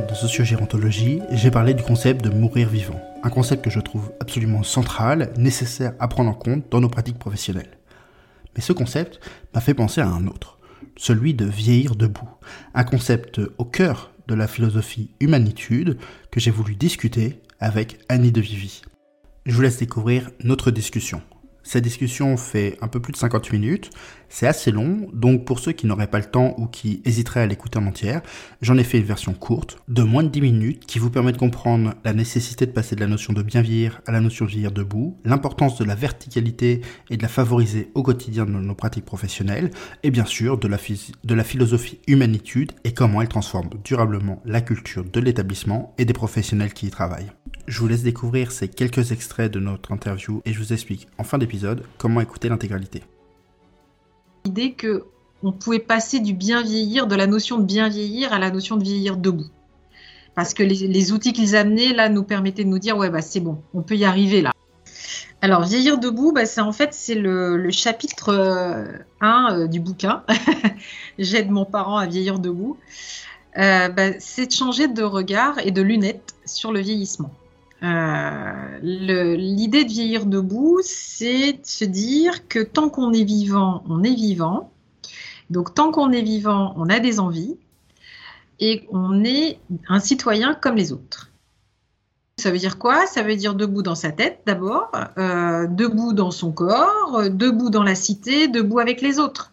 de Sociogérontologie, j'ai parlé du concept de mourir vivant, un concept que je trouve absolument central, nécessaire à prendre en compte dans nos pratiques professionnelles. Mais ce concept m'a fait penser à un autre, celui de vieillir debout, un concept au cœur de la philosophie humanitude que j'ai voulu discuter avec Annie de Vivi. Je vous laisse découvrir notre discussion. Cette discussion fait un peu plus de 50 minutes, c'est assez long, donc pour ceux qui n'auraient pas le temps ou qui hésiteraient à l'écouter en entière, j'en ai fait une version courte, de moins de 10 minutes, qui vous permet de comprendre la nécessité de passer de la notion de bien vieillir à la notion de vieillir debout, l'importance de la verticalité et de la favoriser au quotidien dans nos pratiques professionnelles, et bien sûr de la, de la philosophie humanitude et comment elle transforme durablement la culture de l'établissement et des professionnels qui y travaillent. Je vous laisse découvrir ces quelques extraits de notre interview et je vous explique en fin d'épisode comment écouter l'intégralité. L'idée que on pouvait passer du bien vieillir, de la notion de bien vieillir à la notion de vieillir debout. Parce que les, outils qu'ils amenaient là nous permettaient de nous dire ouais bah c'est bon, on peut y arriver là. Alors vieillir debout, bah, c'est en fait c'est le, chapitre 1 euh, euh, du bouquin. J'aide mon parent à vieillir debout. Euh, bah, c'est de changer de regard et de lunettes sur le vieillissement. Euh, l'idée de vieillir debout, c'est de se dire que tant qu'on est vivant, on est vivant. Donc tant qu'on est vivant, on a des envies et on est un citoyen comme les autres. Ça veut dire quoi? Ça veut dire debout dans sa tête d'abord, euh, debout dans son corps, debout dans la cité, debout avec les autres.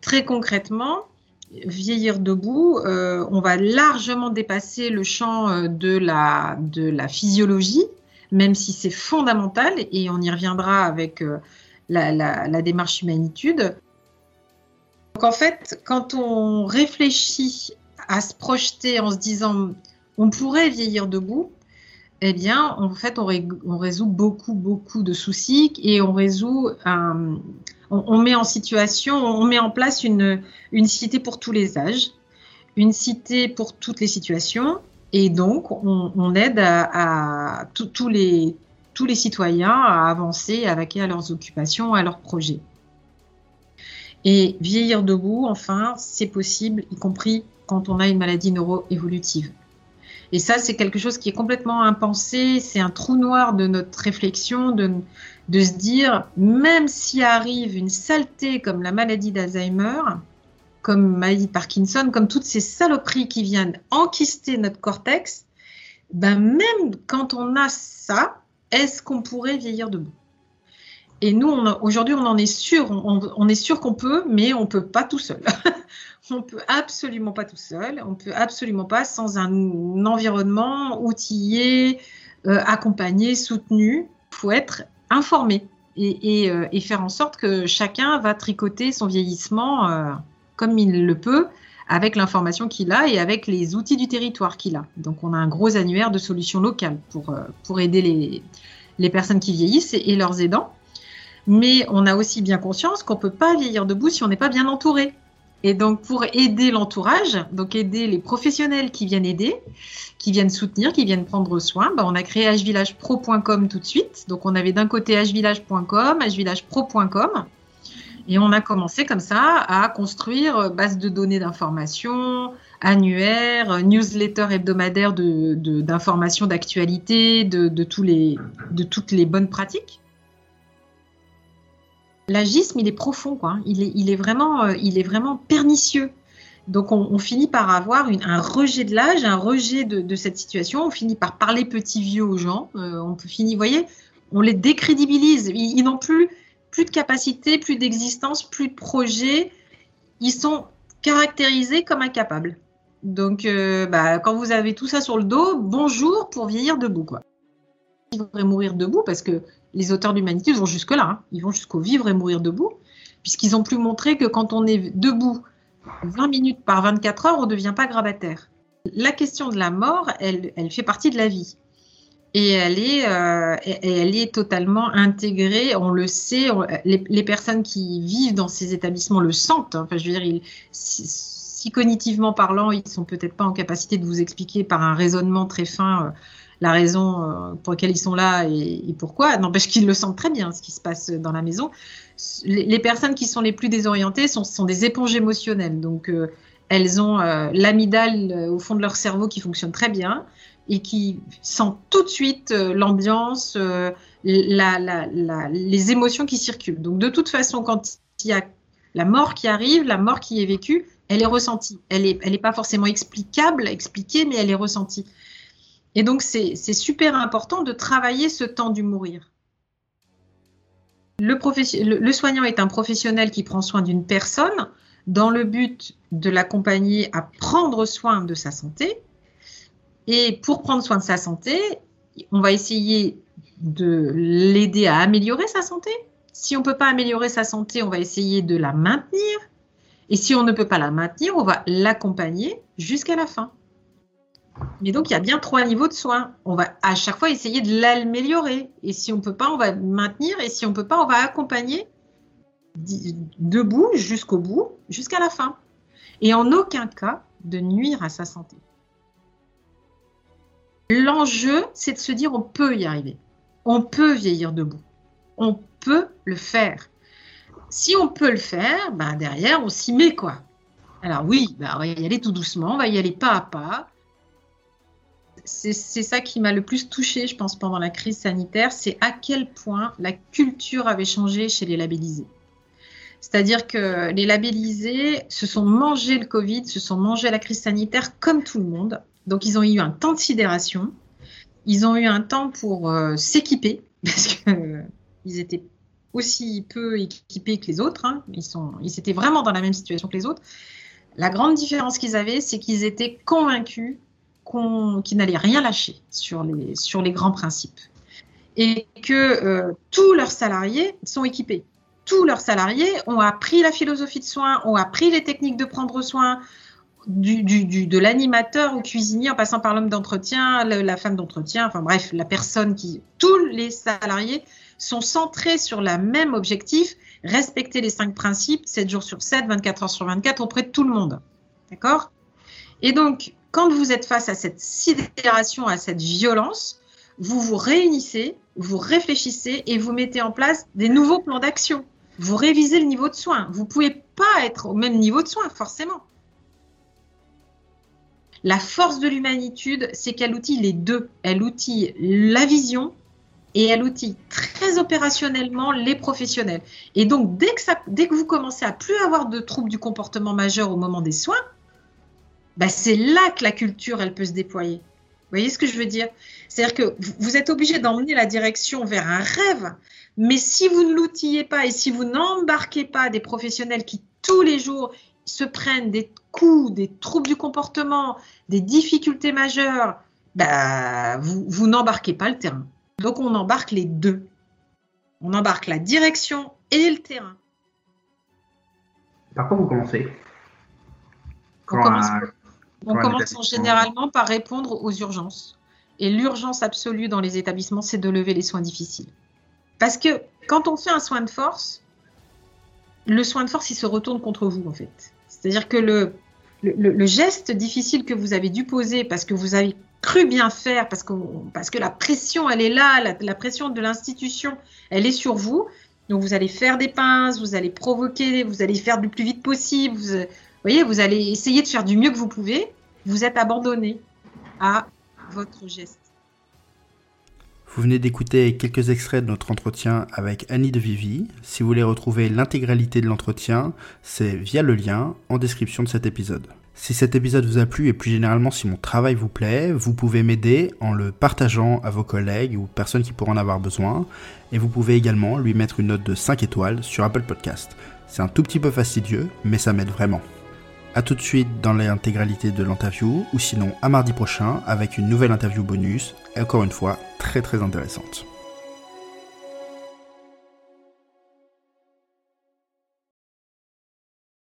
Très concrètement, vieillir debout, euh, on va largement dépasser le champ euh, de la, de la physiologie, même si c'est fondamental, et on y reviendra avec euh, la, la, démarche humanitude. Donc en fait, quand on réfléchit à se projeter en se disant on pourrait vieillir debout, eh bien, en fait, on, résout beaucoup, beaucoup de soucis et on résout un, on, met en situation, on met en place une, cité pour tous les âges, une cité pour toutes les situations, et donc on, aide à, tous les citoyens à avancer, à vaquer à leurs occupations, à leurs projets. Et vieillir debout, enfin, c'est possible, y compris quand on a une maladie neuroévolutive. Et ça, c'est quelque chose qui est complètement impensé, c'est un trou noir de notre réflexion, de, de se dire, même s'il arrive une saleté comme la maladie d'Alzheimer, comme maladie de Parkinson, comme toutes ces saloperies qui viennent enquister notre cortex, ben même quand on a ça, est-ce qu'on pourrait vieillir debout? Et nous, aujourd'hui, on en est sûr, on, est sûr qu'on peut, mais on peut pas tout seul. on peut absolument pas tout seul, on peut absolument pas sans un environnement outillé, euh, accompagné, soutenu. Il faut être informer euh, et, faire en sorte que chacun va tricoter son vieillissement euh, comme il le peut avec l'information qu'il a et avec les outils du territoire qu'il a. Donc on a un gros annuaire de solutions locales pour, pour aider les, les personnes qui vieillissent et, leurs aidants. Mais on a aussi bien conscience qu'on ne peut pas vieillir debout si on n'est pas bien entouré. Et donc pour aider l'entourage, donc aider les professionnels qui viennent aider, qui viennent soutenir, qui viennent prendre soin, bah, on a créé hvillagepro.com tout de suite. Donc on avait d'un côté hvillage.com, hvillagepro.com. Et on a commencé comme ça à construire euh, base de données d'information, annuaire, euh, newsletter hebdomadaire d'informations de, d'actualité, de, de toutes les bonnes pratiques l'agisme, il est profond, quoi. Il est, il est, vraiment, euh, il est vraiment pernicieux. Donc, on, finit par avoir un rejet de l'âge, un rejet de, cette situation. On finit par parler petit vieux aux gens. Euh, on finir, vous voyez, on les décrédibilise. Ils, n'ont plus, plus de capacité, plus d'existence, plus de projet. Ils sont caractérisés comme incapables. Donc, euh, bah, quand vous avez tout ça sur le dos, bonjour pour vieillir debout, quoi. Ils voudraient mourir debout parce que les auteurs d'humanité vont jusque-là. Hein. Ils vont jusqu'au vivre et mourir debout, puisqu'ils ont pu montrer que quand on est debout 20 minutes par 24 heures, on ne devient pas grabataire. La question de la mort, elle, elle fait partie de la vie. Et elle est, euh, totalement intégrée, on le sait, les, personnes qui vivent dans ces établissements le sentent. Hein. Enfin, je veux dire, si, cognitivement parlant, ils sont peut-être pas en capacité de vous expliquer par un raisonnement très fin euh, la raison euh, pour laquelle ils sont là et, pourquoi. N'empêche qu'ils le sentent très bien, ce qui se passe dans la maison. Les, personnes qui sont les plus désorientées sont, des éponges émotionnelles. Donc, euh, elles ont euh, l'amidale euh, au fond de leur cerveau qui fonctionne très bien et qui sent tout de suite l'ambiance, les émotions qui circulent. Donc de toute façon, quand il y a la mort qui arrive, la mort qui est vécue, elle est ressentie. Elle n'est pas forcément explicable, expliquée, mais elle est ressentie. Et donc c'est super important de travailler ce temps du mourir. Le, soignant est un professionnel qui prend soin d'une personne dans le but de l'accompagner à prendre soin de sa santé. Et pour prendre soin de sa santé, on va essayer de l'aider à améliorer sa santé. Si on ne peut pas améliorer sa santé, on va essayer de la maintenir. Et si on ne peut pas la maintenir, on va l'accompagner jusqu'à la fin. Mais donc, il y a bien trois niveaux de soins. On va à chaque fois essayer de l'améliorer. Et si on ne peut pas, on va maintenir. Et si on ne peut pas, on va accompagner debout jusqu'au bout, jusqu'à la fin. Et en aucun cas de nuire à sa santé. L'enjeu, c'est de se dire on peut y arriver. On peut vieillir debout. On peut le faire. Si on peut le faire, ben derrière, on s'y met quoi. Alors oui, ben on va y aller tout doucement, on va y aller pas à pas. C'est ça qui m'a le plus touché, je pense, pendant la crise sanitaire, c'est à quel point la culture avait changé chez les labellisés. C'est-à-dire que les labellisés se sont mangés le Covid, se sont mangés la crise sanitaire comme tout le monde. Donc, ils ont eu un temps de sidération. Ils ont eu un temps pour euh, s'équiper, parce qu'ils euh, étaient aussi peu équipés que les autres. Hein. Ils, sont, ils étaient vraiment dans la même situation que les autres. La grande différence qu'ils avaient, c'est qu'ils étaient convaincus qu'ils n'allaient rien lâcher sur les, sur les grands principes. Et que euh, tous leurs salariés sont équipés tous leurs salariés ont appris la philosophie de soins, ont appris les techniques de prendre soin, du, de l'animateur au cuisinier en passant par l'homme d'entretien, la, femme d'entretien, enfin bref, la personne qui. Tous les salariés sont centrés sur le même objectif, respecter les cinq principes, 7 jours sur 7, 24 heures sur 24, auprès de tout le monde. D'accord? Et donc, quand vous êtes face à cette sidération, à cette violence, vous vous réunissez, vous réfléchissez et vous mettez en place des nouveaux plans d'action vous révisez le niveau de soins. Vous ne pouvez pas être au même niveau de soins, forcément. La force de l'humanitude, c'est qu'elle outille les deux. Elle outille la vision et elle outille très opérationnellement les professionnels. Et donc, dès que, dès que vous commencez à plus avoir de troubles du comportement majeur au moment des soins, bah, c'est là que la culture, elle peut se déployer. Vous voyez ce que je veux dire? C'est-à-dire que vous êtes obligé d'emmener la direction vers un rêve, mais si vous ne l'outillez pas et si vous n'embarquez pas des professionnels qui tous les jours se prennent des coups, des troubles du comportement, des difficultés majeures, bah, vous, vous n'embarquez pas le terrain. Donc on embarque les deux. On embarque la direction et le terrain. Par quoi vous commencez? On commence, généralement par répondre aux urgences. Et l'urgence absolue dans les établissements, c'est de lever les soins difficiles. Parce que quand on fait un soin de force, le soin de force, il se retourne contre vous, en fait. C'est-à-dire que le, le, geste difficile que vous avez dû poser parce que vous avez cru bien faire, parce que, parce que la pression, elle est là, la, pression de l'institution, elle est sur vous. Donc vous allez faire des pinces, vous allez provoquer, vous allez faire du plus vite possible. Vous voyez, vous allez essayer de faire du mieux que vous pouvez. Vous êtes abandonné à votre geste. Vous venez d'écouter quelques extraits de notre entretien avec Annie de Vivi. Si vous voulez retrouver l'intégralité de l'entretien, c'est via le lien en description de cet épisode. Si cet épisode vous a plu et plus généralement si mon travail vous plaît, vous pouvez m'aider en le partageant à vos collègues ou personnes qui pourront en avoir besoin. Et vous pouvez également lui mettre une note de 5 étoiles sur Apple Podcast. C'est un tout petit peu fastidieux, mais ça m'aide vraiment. A tout de suite dans l'intégralité de l'interview, ou sinon à mardi prochain avec une nouvelle interview bonus, encore une fois très très intéressante.